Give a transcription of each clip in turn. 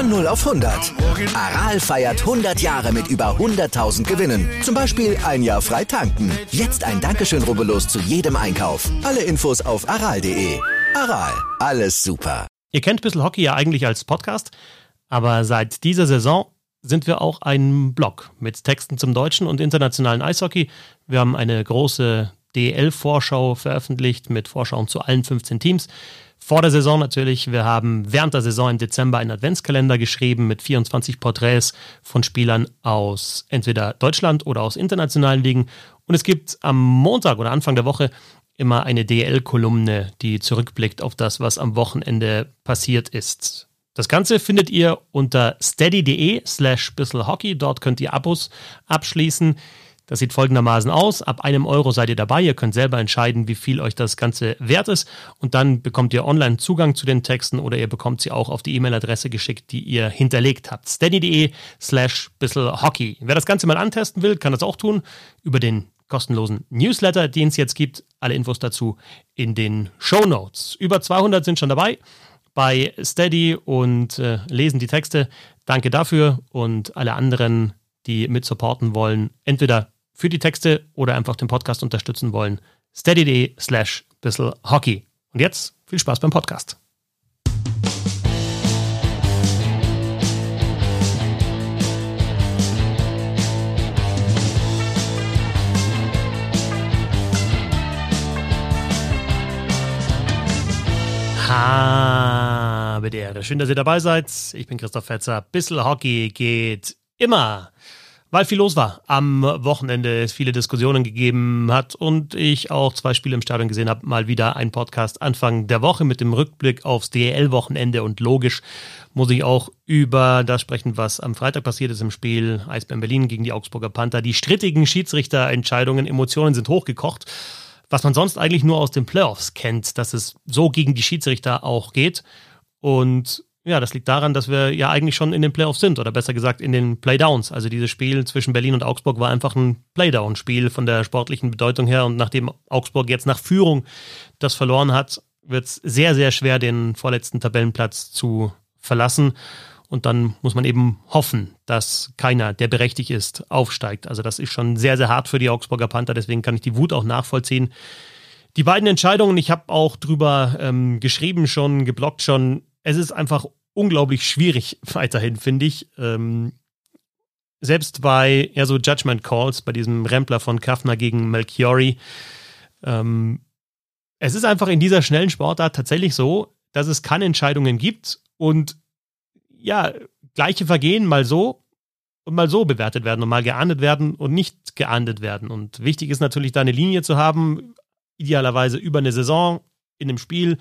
Von 0 auf 100. Aral feiert 100 Jahre mit über 100.000 Gewinnen. Zum Beispiel ein Jahr frei tanken. Jetzt ein Dankeschön, rubbellos zu jedem Einkauf. Alle Infos auf aral.de. Aral, alles super. Ihr kennt Bissl Hockey ja eigentlich als Podcast, aber seit dieser Saison sind wir auch ein Blog mit Texten zum deutschen und internationalen Eishockey. Wir haben eine große DL-Vorschau veröffentlicht mit Vorschauen zu allen 15 Teams. Vor der Saison natürlich. Wir haben während der Saison im Dezember einen Adventskalender geschrieben mit 24 Porträts von Spielern aus entweder Deutschland oder aus internationalen Ligen. Und es gibt am Montag oder Anfang der Woche immer eine DL-Kolumne, die zurückblickt auf das, was am Wochenende passiert ist. Das Ganze findet ihr unter steady.de slash bisselhockey. Dort könnt ihr Abos abschließen. Das sieht folgendermaßen aus. Ab einem Euro seid ihr dabei. Ihr könnt selber entscheiden, wie viel euch das Ganze wert ist. Und dann bekommt ihr online Zugang zu den Texten oder ihr bekommt sie auch auf die E-Mail-Adresse geschickt, die ihr hinterlegt habt. steady.de slash bisselhockey. Wer das Ganze mal antesten will, kann das auch tun über den kostenlosen Newsletter, den es jetzt gibt. Alle Infos dazu in den Show Notes. Über 200 sind schon dabei bei Steady und äh, lesen die Texte. Danke dafür und alle anderen, die mit supporten wollen, entweder für die Texte oder einfach den Podcast unterstützen wollen, steady.de slash bisselhockey. Und jetzt viel Spaß beim Podcast. Habe der Ehre. Schön, dass ihr dabei seid. Ich bin Christoph Fetzer. Bissel Hockey geht immer weil viel los war. Am Wochenende, es viele Diskussionen gegeben hat und ich auch zwei Spiele im Stadion gesehen habe, mal wieder ein Podcast Anfang der Woche mit dem Rückblick aufs DL-Wochenende und logisch muss ich auch über das sprechen, was am Freitag passiert ist im Spiel Eisbären Berlin gegen die Augsburger Panther. Die strittigen Schiedsrichterentscheidungen, Emotionen sind hochgekocht, was man sonst eigentlich nur aus den Playoffs kennt, dass es so gegen die Schiedsrichter auch geht. Und ja, das liegt daran, dass wir ja eigentlich schon in den Playoffs sind oder besser gesagt in den Playdowns. Also dieses Spiel zwischen Berlin und Augsburg war einfach ein Playdown-Spiel von der sportlichen Bedeutung her und nachdem Augsburg jetzt nach Führung das verloren hat, wird es sehr, sehr schwer, den vorletzten Tabellenplatz zu verlassen. Und dann muss man eben hoffen, dass keiner, der berechtigt ist, aufsteigt. Also das ist schon sehr, sehr hart für die Augsburger Panther. Deswegen kann ich die Wut auch nachvollziehen. Die beiden Entscheidungen, ich habe auch drüber ähm, geschrieben schon, geblockt schon, es ist einfach unglaublich schwierig weiterhin, finde ich. Ähm, selbst bei ja, so Judgment Calls, bei diesem Rempler von Kaffner gegen Melchiori, ähm, es ist einfach in dieser schnellen Sportart tatsächlich so, dass es Kann-Entscheidungen gibt und ja, gleiche Vergehen mal so und mal so bewertet werden und mal geahndet werden und nicht geahndet werden. Und wichtig ist natürlich, da eine Linie zu haben, idealerweise über eine Saison in einem Spiel,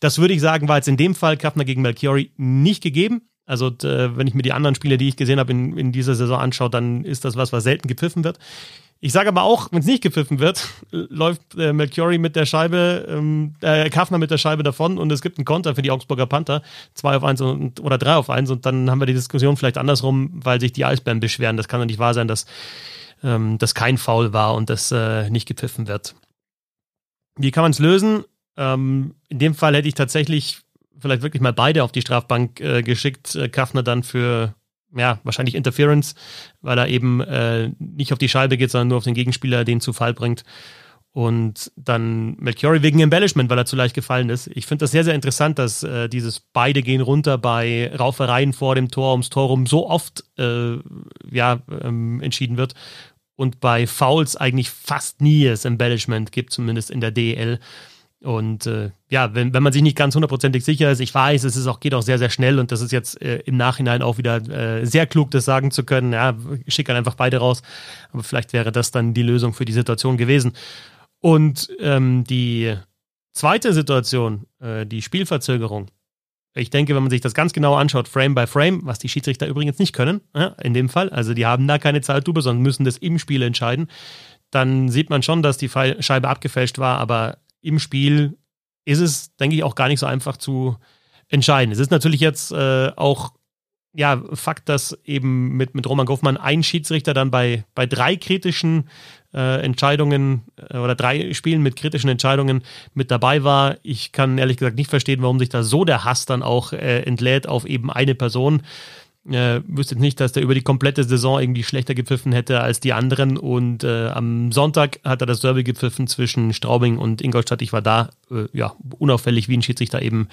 das würde ich sagen, war jetzt in dem Fall Kaffner gegen Melchiori nicht gegeben. Also äh, wenn ich mir die anderen Spiele, die ich gesehen habe, in, in dieser Saison anschaue, dann ist das was, was selten gepfiffen wird. Ich sage aber auch, wenn es nicht gepfiffen wird, läuft äh, Melchiori mit der Scheibe, ähm, äh, Kaffner mit der Scheibe davon und es gibt einen Konter für die Augsburger Panther, zwei auf eins und, oder drei auf eins und dann haben wir die Diskussion vielleicht andersrum, weil sich die Eisbären beschweren. Das kann doch nicht wahr sein, dass ähm, das kein Foul war und das äh, nicht gepfiffen wird. Wie kann man es lösen? Ähm, in dem Fall hätte ich tatsächlich vielleicht wirklich mal beide auf die Strafbank äh, geschickt. Äh, Kaffner dann für, ja, wahrscheinlich Interference, weil er eben äh, nicht auf die Scheibe geht, sondern nur auf den Gegenspieler den zu Fall bringt. Und dann Melchiori wegen Embellishment, weil er zu leicht gefallen ist. Ich finde das sehr, sehr interessant, dass äh, dieses beide gehen runter bei Raufereien vor dem Tor, ums Tor rum so oft äh, ja, ähm, entschieden wird. Und bei Fouls eigentlich fast nie es Embellishment gibt, zumindest in der DL. Und äh, ja, wenn, wenn man sich nicht ganz hundertprozentig sicher ist, ich weiß, es ist auch, geht auch sehr, sehr schnell und das ist jetzt äh, im Nachhinein auch wieder äh, sehr klug, das sagen zu können. Ja, schick dann einfach beide raus. Aber vielleicht wäre das dann die Lösung für die Situation gewesen. Und ähm, die zweite Situation, äh, die Spielverzögerung, Ich denke, wenn man sich das ganz genau anschaut, Frame by Frame, was die Schiedsrichter übrigens nicht können, ja, in dem Fall, also die haben da keine Zeitlupe, sondern müssen das im Spiel entscheiden, dann sieht man schon, dass die Scheibe abgefälscht war, aber im Spiel ist es, denke ich, auch gar nicht so einfach zu entscheiden. Es ist natürlich jetzt äh, auch ja, Fakt, dass eben mit, mit Roman Goffmann ein Schiedsrichter dann bei, bei drei kritischen äh, Entscheidungen äh, oder drei Spielen mit kritischen Entscheidungen mit dabei war. Ich kann ehrlich gesagt nicht verstehen, warum sich da so der Hass dann auch äh, entlädt auf eben eine Person. Äh, wüsste nicht, dass der über die komplette Saison irgendwie schlechter gepfiffen hätte als die anderen. Und äh, am Sonntag hat er das Derby gepfiffen zwischen Straubing und Ingolstadt. Ich war da, äh, ja, unauffällig wie ein Schiedsrichter eben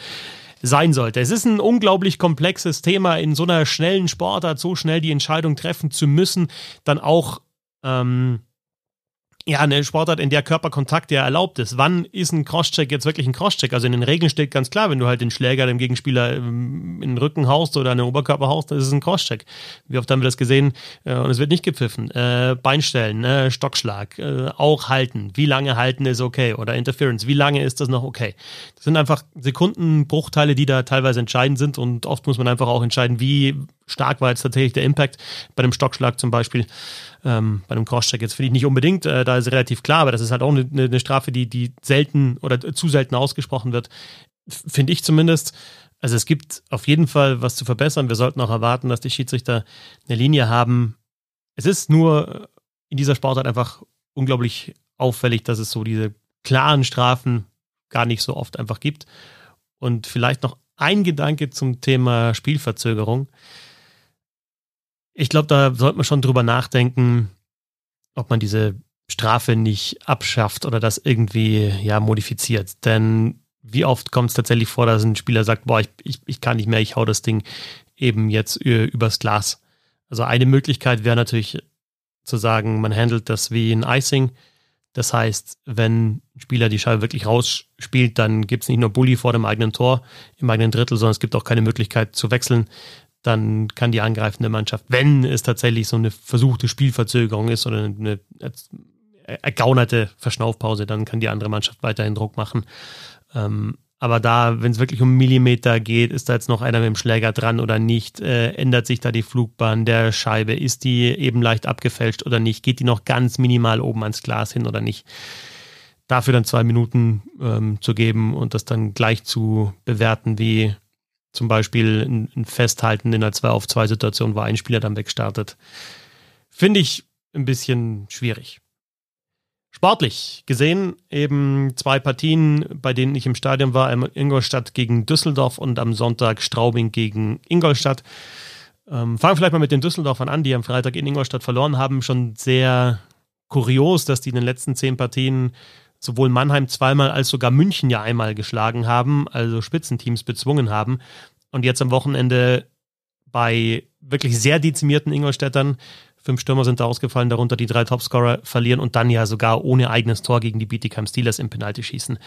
sein sollte. Es ist ein unglaublich komplexes Thema, in so einer schnellen Sportart so schnell die Entscheidung treffen zu müssen, dann auch ähm, ja, eine Sportart, in der Körperkontakt ja erlaubt ist. Wann ist ein Crosscheck jetzt wirklich ein Crosscheck? Also in den Regeln steht ganz klar, wenn du halt den Schläger dem Gegenspieler ähm, in den Rücken haust oder in den Oberkörper haust, dann ist es ein Crosscheck. Wie oft haben wir das gesehen? Äh, und es wird nicht gepfiffen. Äh, Beinstellen, äh, Stockschlag, äh, auch halten. Wie lange halten ist okay? Oder Interference, wie lange ist das noch okay? Das sind einfach Sekundenbruchteile, die da teilweise entscheidend sind und oft muss man einfach auch entscheiden, wie stark war jetzt tatsächlich der Impact bei dem Stockschlag zum Beispiel. Ähm, bei einem Crosscheck jetzt finde ich nicht unbedingt, äh, da ist relativ klar, aber das ist halt auch eine, eine Strafe, die, die selten oder zu selten ausgesprochen wird, finde ich zumindest. Also es gibt auf jeden Fall was zu verbessern. Wir sollten auch erwarten, dass die Schiedsrichter eine Linie haben. Es ist nur in dieser Sportart einfach unglaublich auffällig, dass es so diese klaren Strafen gar nicht so oft einfach gibt. Und vielleicht noch ein Gedanke zum Thema Spielverzögerung. Ich glaube, da sollte man schon drüber nachdenken, ob man diese Strafe nicht abschafft oder das irgendwie ja modifiziert. Denn wie oft kommt es tatsächlich vor, dass ein Spieler sagt, boah, ich, ich, ich kann nicht mehr, ich hau das Ding eben jetzt übers Glas. Also eine Möglichkeit wäre natürlich zu sagen, man handelt das wie ein Icing. Das heißt, wenn ein Spieler die Scheibe wirklich rausspielt, dann gibt es nicht nur Bully vor dem eigenen Tor im eigenen Drittel, sondern es gibt auch keine Möglichkeit zu wechseln dann kann die angreifende Mannschaft, wenn es tatsächlich so eine versuchte Spielverzögerung ist oder eine ergaunerte Verschnaufpause, dann kann die andere Mannschaft weiterhin Druck machen. Ähm, aber da, wenn es wirklich um Millimeter geht, ist da jetzt noch einer mit dem Schläger dran oder nicht? Äh, ändert sich da die Flugbahn der Scheibe? Ist die eben leicht abgefälscht oder nicht? Geht die noch ganz minimal oben ans Glas hin oder nicht? Dafür dann zwei Minuten ähm, zu geben und das dann gleich zu bewerten wie zum Beispiel ein, ein Festhalten in einer 2 auf 2 Situation, wo ein Spieler dann wegstartet. Finde ich ein bisschen schwierig. Sportlich gesehen eben zwei Partien, bei denen ich im Stadion war, einmal Ingolstadt gegen Düsseldorf und am Sonntag Straubing gegen Ingolstadt. Ähm, fangen wir vielleicht mal mit den Düsseldorfern an, die am Freitag in Ingolstadt verloren haben. Schon sehr kurios, dass die in den letzten zehn Partien sowohl Mannheim zweimal als sogar München ja einmal geschlagen haben, also Spitzenteams bezwungen haben und jetzt am Wochenende bei wirklich sehr dezimierten Ingolstädtern, fünf Stürmer sind da ausgefallen, darunter die drei Topscorer verlieren und dann ja sogar ohne eigenes Tor gegen die Bietigheim Steelers im Penaltyschießen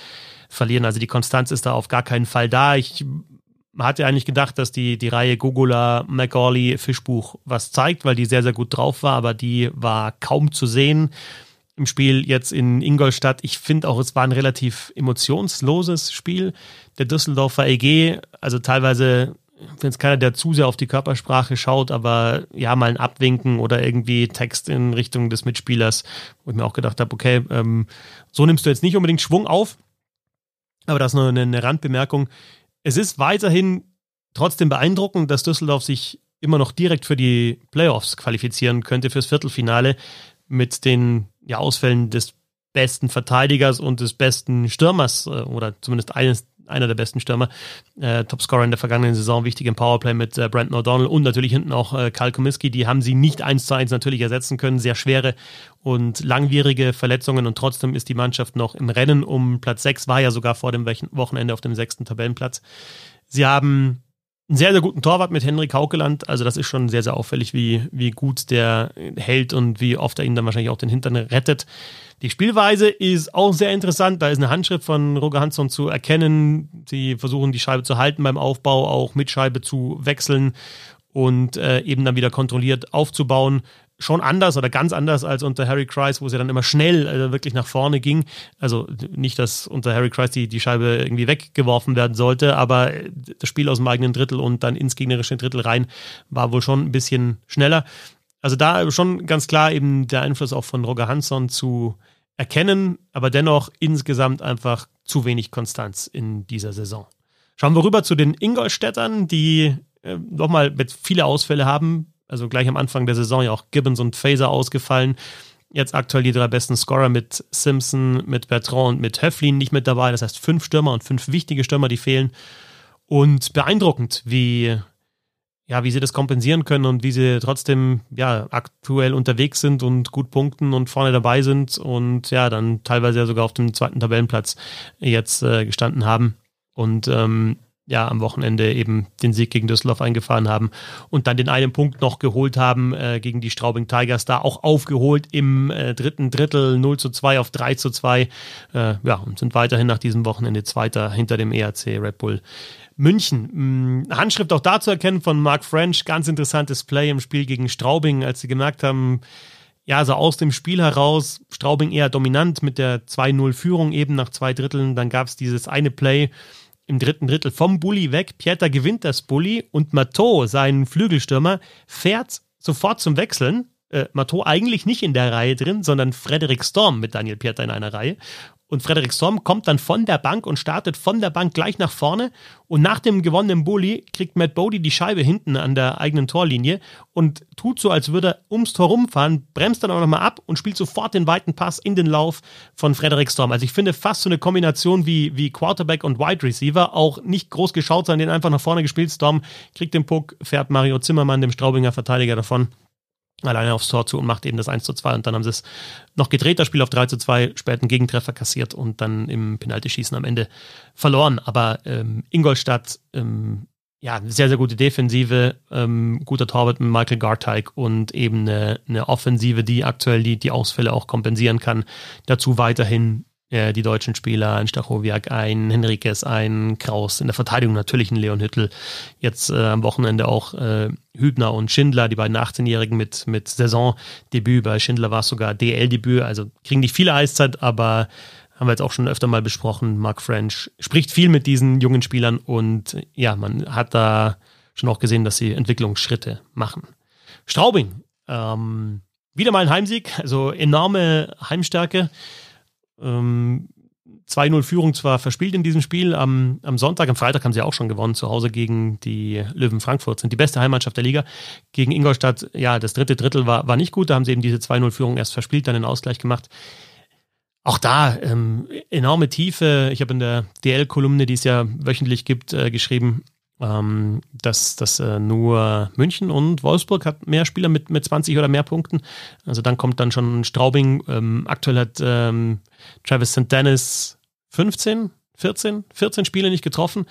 verlieren. Also die Konstanz ist da auf gar keinen Fall da. Ich hatte eigentlich gedacht, dass die, die Reihe Gugula, McGawley, Fischbuch was zeigt, weil die sehr, sehr gut drauf war, aber die war kaum zu sehen im Spiel jetzt in Ingolstadt. Ich finde auch, es war ein relativ emotionsloses Spiel. Der Düsseldorfer EG, also teilweise wenn es keiner, der zu sehr auf die Körpersprache schaut, aber ja, mal ein Abwinken oder irgendwie Text in Richtung des Mitspielers, wo ich mir auch gedacht habe, okay, ähm, so nimmst du jetzt nicht unbedingt Schwung auf, aber das ist nur eine, eine Randbemerkung. Es ist weiterhin trotzdem beeindruckend, dass Düsseldorf sich immer noch direkt für die Playoffs qualifizieren könnte, fürs Viertelfinale mit den ja, Ausfällen des besten Verteidigers und des besten Stürmers äh, oder zumindest eines, einer der besten Stürmer, äh, Topscorer in der vergangenen Saison, wichtig im Powerplay mit äh, Brandon O'Donnell und natürlich hinten auch äh, Karl Komiski, die haben sie nicht eins zu eins natürlich ersetzen können, sehr schwere und langwierige Verletzungen und trotzdem ist die Mannschaft noch im Rennen um Platz 6, war ja sogar vor dem Wochenende auf dem sechsten Tabellenplatz. Sie haben einen sehr, sehr guten Torwart mit Henrik Haukeland. Also das ist schon sehr, sehr auffällig, wie, wie gut der hält und wie oft er ihn dann wahrscheinlich auch den Hintern rettet. Die Spielweise ist auch sehr interessant. Da ist eine Handschrift von Roger Hansson zu erkennen. Sie versuchen die Scheibe zu halten beim Aufbau, auch mit Scheibe zu wechseln und äh, eben dann wieder kontrolliert aufzubauen. Schon anders oder ganz anders als unter Harry Kreis, wo es ja dann immer schnell äh, wirklich nach vorne ging. Also nicht, dass unter Harry Kreis die, die Scheibe irgendwie weggeworfen werden sollte, aber das Spiel aus dem eigenen Drittel und dann ins gegnerische Drittel rein war wohl schon ein bisschen schneller. Also da schon ganz klar eben der Einfluss auch von Roger Hansson zu erkennen, aber dennoch insgesamt einfach zu wenig Konstanz in dieser Saison. Schauen wir rüber zu den Ingolstädtern, die äh, nochmal mit viele Ausfälle haben. Also gleich am Anfang der Saison ja auch Gibbons und Phaser ausgefallen. Jetzt aktuell die drei besten Scorer mit Simpson, mit Bertrand und mit Höflin nicht mit dabei. Das heißt fünf Stürmer und fünf wichtige Stürmer, die fehlen. Und beeindruckend, wie, ja, wie sie das kompensieren können und wie sie trotzdem ja, aktuell unterwegs sind und gut punkten und vorne dabei sind und ja, dann teilweise ja sogar auf dem zweiten Tabellenplatz jetzt äh, gestanden haben und ähm, ja am Wochenende eben den Sieg gegen Düsseldorf eingefahren haben und dann den einen Punkt noch geholt haben äh, gegen die Straubing Tigers, da auch aufgeholt im äh, dritten Drittel 0 zu 2 auf 3 zu 2. Äh, ja, und sind weiterhin nach diesem Wochenende Zweiter hinter dem ERC Red Bull München. Hm, Handschrift auch da zu erkennen von Mark French, ganz interessantes Play im Spiel gegen Straubing, als sie gemerkt haben, ja, so aus dem Spiel heraus, Straubing eher dominant mit der 2-0-Führung eben nach zwei Dritteln. Dann gab es dieses eine Play, im dritten Drittel vom Bulli weg. Pieter gewinnt das Bulli und Matteau, sein Flügelstürmer, fährt sofort zum Wechseln. Äh, Matteau eigentlich nicht in der Reihe drin, sondern Frederik Storm mit Daniel Pieter in einer Reihe. Und Frederik Storm kommt dann von der Bank und startet von der Bank gleich nach vorne. Und nach dem gewonnenen Bully kriegt Matt Bodie die Scheibe hinten an der eigenen Torlinie und tut so, als würde er ums Tor rumfahren, bremst dann auch nochmal ab und spielt sofort den weiten Pass in den Lauf von Frederik Storm. Also ich finde fast so eine Kombination wie, wie Quarterback und Wide Receiver. Auch nicht groß geschaut, sondern den einfach nach vorne gespielt. Storm kriegt den Puck, fährt Mario Zimmermann, dem Straubinger Verteidiger, davon alleine aufs Tor zu und macht eben das 1 zu 2 und dann haben sie es noch gedreht, das Spiel auf 3 zu 2, späten Gegentreffer kassiert und dann im Penaltyschießen am Ende verloren. Aber ähm, Ingolstadt, ähm, ja, sehr, sehr gute Defensive, ähm, guter Torwart mit Michael Garteig und eben eine, eine Offensive, die aktuell die, die Ausfälle auch kompensieren kann. Dazu weiterhin äh, die deutschen Spieler, ein Stachowiak, ein Henriquez, ein Kraus, in der Verteidigung natürlich ein Leon Hüttel, jetzt äh, am Wochenende auch äh, Hübner und Schindler, die beiden 18-Jährigen mit, mit Saisondebüt, bei Schindler war es sogar DL-Debüt, also kriegen nicht viele Eiszeit, aber haben wir jetzt auch schon öfter mal besprochen, Mark French spricht viel mit diesen jungen Spielern und ja, man hat da schon auch gesehen, dass sie Entwicklungsschritte machen. Straubing, ähm, wieder mal ein Heimsieg, also enorme Heimstärke. Ähm, 2-0 Führung zwar verspielt in diesem Spiel am, am Sonntag, am Freitag haben sie auch schon gewonnen, zu Hause gegen die Löwen Frankfurt, sind die beste Heimmannschaft der Liga. Gegen Ingolstadt, ja, das dritte Drittel war, war nicht gut, da haben sie eben diese 2-0 Führung erst verspielt, dann den Ausgleich gemacht. Auch da ähm, enorme Tiefe. Ich habe in der DL-Kolumne, die es ja wöchentlich gibt, äh, geschrieben, ähm, dass, dass äh, nur München und Wolfsburg hat mehr Spieler mit, mit 20 oder mehr Punkten. Also dann kommt dann schon Straubing. Ähm, aktuell hat ähm, Travis St. Dennis 15, 14, 14 Spiele nicht getroffen.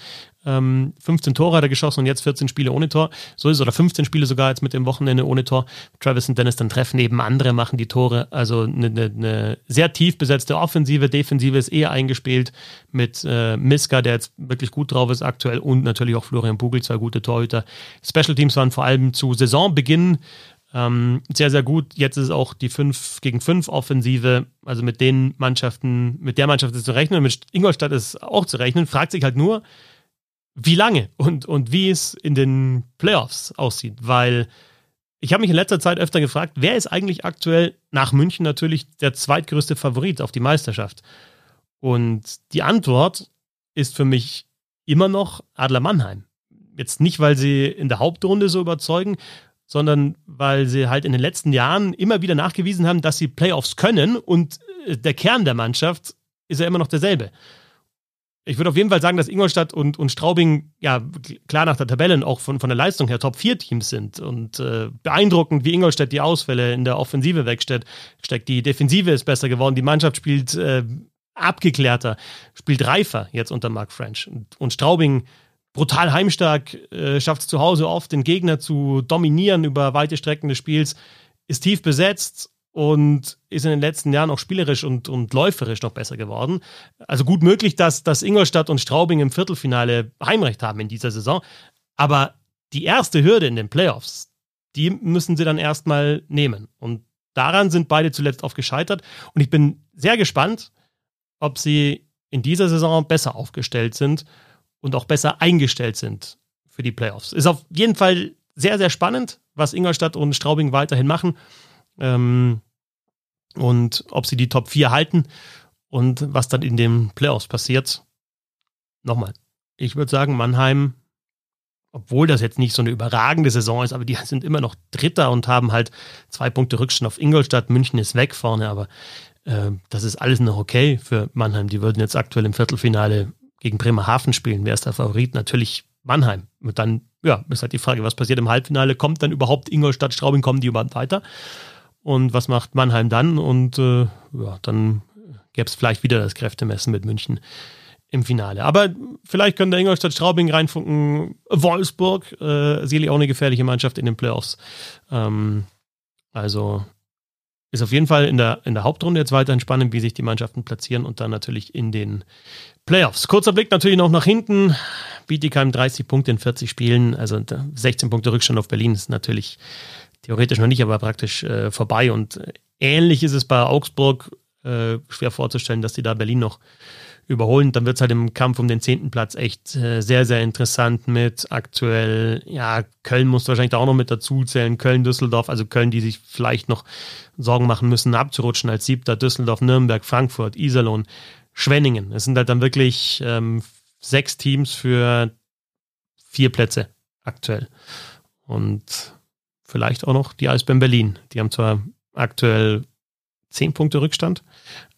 Ähm, 15 Tore hat er geschossen und jetzt 14 Spiele ohne Tor. So ist es, oder 15 Spiele sogar jetzt mit dem Wochenende ohne Tor. Travis und Dennis dann treffen eben andere, machen die Tore. Also eine, eine, eine sehr tief besetzte Offensive, Defensive ist eher eingespielt mit äh, Miska, der jetzt wirklich gut drauf ist aktuell und natürlich auch Florian Bugel, zwei gute Torhüter. Special Teams waren vor allem zu Saisonbeginn ähm, sehr, sehr gut. Jetzt ist auch die 5 gegen 5 Offensive, also mit den Mannschaften, mit der Mannschaft ist zu rechnen, mit Ingolstadt ist auch zu rechnen. Fragt sich halt nur, wie lange und, und wie es in den Playoffs aussieht, weil ich habe mich in letzter Zeit öfter gefragt, wer ist eigentlich aktuell nach München natürlich der zweitgrößte Favorit auf die Meisterschaft? Und die Antwort ist für mich immer noch Adler Mannheim. Jetzt nicht, weil sie in der Hauptrunde so überzeugen, sondern weil sie halt in den letzten Jahren immer wieder nachgewiesen haben, dass sie Playoffs können und äh, der Kern der Mannschaft ist ja immer noch derselbe ich würde auf jeden Fall sagen, dass Ingolstadt und, und Straubing ja klar nach der Tabelle auch von, von der Leistung her Top-4-Teams sind. Und äh, beeindruckend, wie Ingolstadt die Ausfälle in der Offensive wegsteckt. Steckt. Die Defensive ist besser geworden, die Mannschaft spielt äh, abgeklärter, spielt reifer jetzt unter Mark French. Und, und Straubing brutal heimstark, äh, schafft es zu Hause oft, den Gegner zu dominieren über weite Strecken des Spiels, ist tief besetzt und ist in den letzten Jahren auch spielerisch und, und läuferisch noch besser geworden. Also gut möglich, dass, dass Ingolstadt und Straubing im Viertelfinale Heimrecht haben in dieser Saison. Aber die erste Hürde in den Playoffs, die müssen sie dann erstmal nehmen. Und daran sind beide zuletzt oft gescheitert. Und ich bin sehr gespannt, ob sie in dieser Saison besser aufgestellt sind und auch besser eingestellt sind für die Playoffs. Ist auf jeden Fall sehr, sehr spannend, was Ingolstadt und Straubing weiterhin machen. Ähm, und ob sie die Top 4 halten und was dann in den Playoffs passiert. Nochmal, ich würde sagen, Mannheim, obwohl das jetzt nicht so eine überragende Saison ist, aber die sind immer noch Dritter und haben halt zwei Punkte Rückstand auf Ingolstadt. München ist weg vorne, aber äh, das ist alles noch okay für Mannheim. Die würden jetzt aktuell im Viertelfinale gegen Bremerhaven spielen. Wer ist der Favorit? Natürlich Mannheim. Und dann, ja, ist halt die Frage, was passiert im Halbfinale? Kommt dann überhaupt Ingolstadt, Straubing, kommen die überhaupt weiter? Und was macht Mannheim dann? Und äh, ja, dann gäbe es vielleicht wieder das Kräftemessen mit München im Finale. Aber vielleicht können der Ingolstadt Straubing reinfunken. Wolfsburg, äh, sicherlich auch eine gefährliche Mannschaft in den Playoffs. Ähm, also ist auf jeden Fall in der, in der Hauptrunde jetzt weiterhin spannend, wie sich die Mannschaften platzieren und dann natürlich in den Playoffs. Kurzer Blick natürlich noch nach hinten. Bietigheim 30 Punkte in 40 Spielen, also 16 Punkte Rückstand auf Berlin ist natürlich theoretisch noch nicht, aber praktisch äh, vorbei. Und ähnlich ist es bei Augsburg äh, schwer vorzustellen, dass die da Berlin noch überholen. Dann wird es halt im Kampf um den zehnten Platz echt äh, sehr, sehr interessant mit aktuell, ja, Köln muss wahrscheinlich da auch noch mit dazu zählen, Köln, Düsseldorf, also Köln, die sich vielleicht noch Sorgen machen müssen, abzurutschen als siebter, Düsseldorf, Nürnberg, Frankfurt, Iserlohn, Schwenningen. Es sind halt dann wirklich ähm, sechs Teams für vier Plätze aktuell. Und vielleicht auch noch die Eisbären Berlin. Die haben zwar aktuell zehn Punkte Rückstand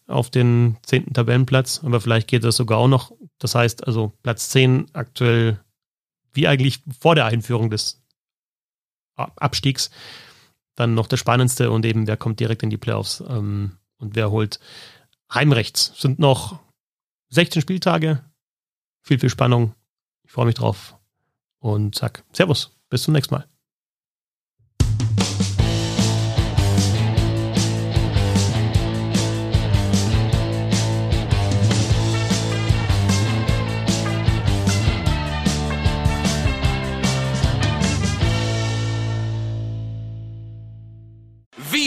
auf den zehnten Tabellenplatz, aber vielleicht geht das sogar auch noch. Das heißt also Platz zehn aktuell wie eigentlich vor der Einführung des Abstiegs dann noch das Spannendste und eben wer kommt direkt in die Playoffs ähm, und wer holt Heimrechts. Sind noch 16 Spieltage, viel, viel Spannung. Ich freue mich drauf und sag Servus, bis zum nächsten Mal.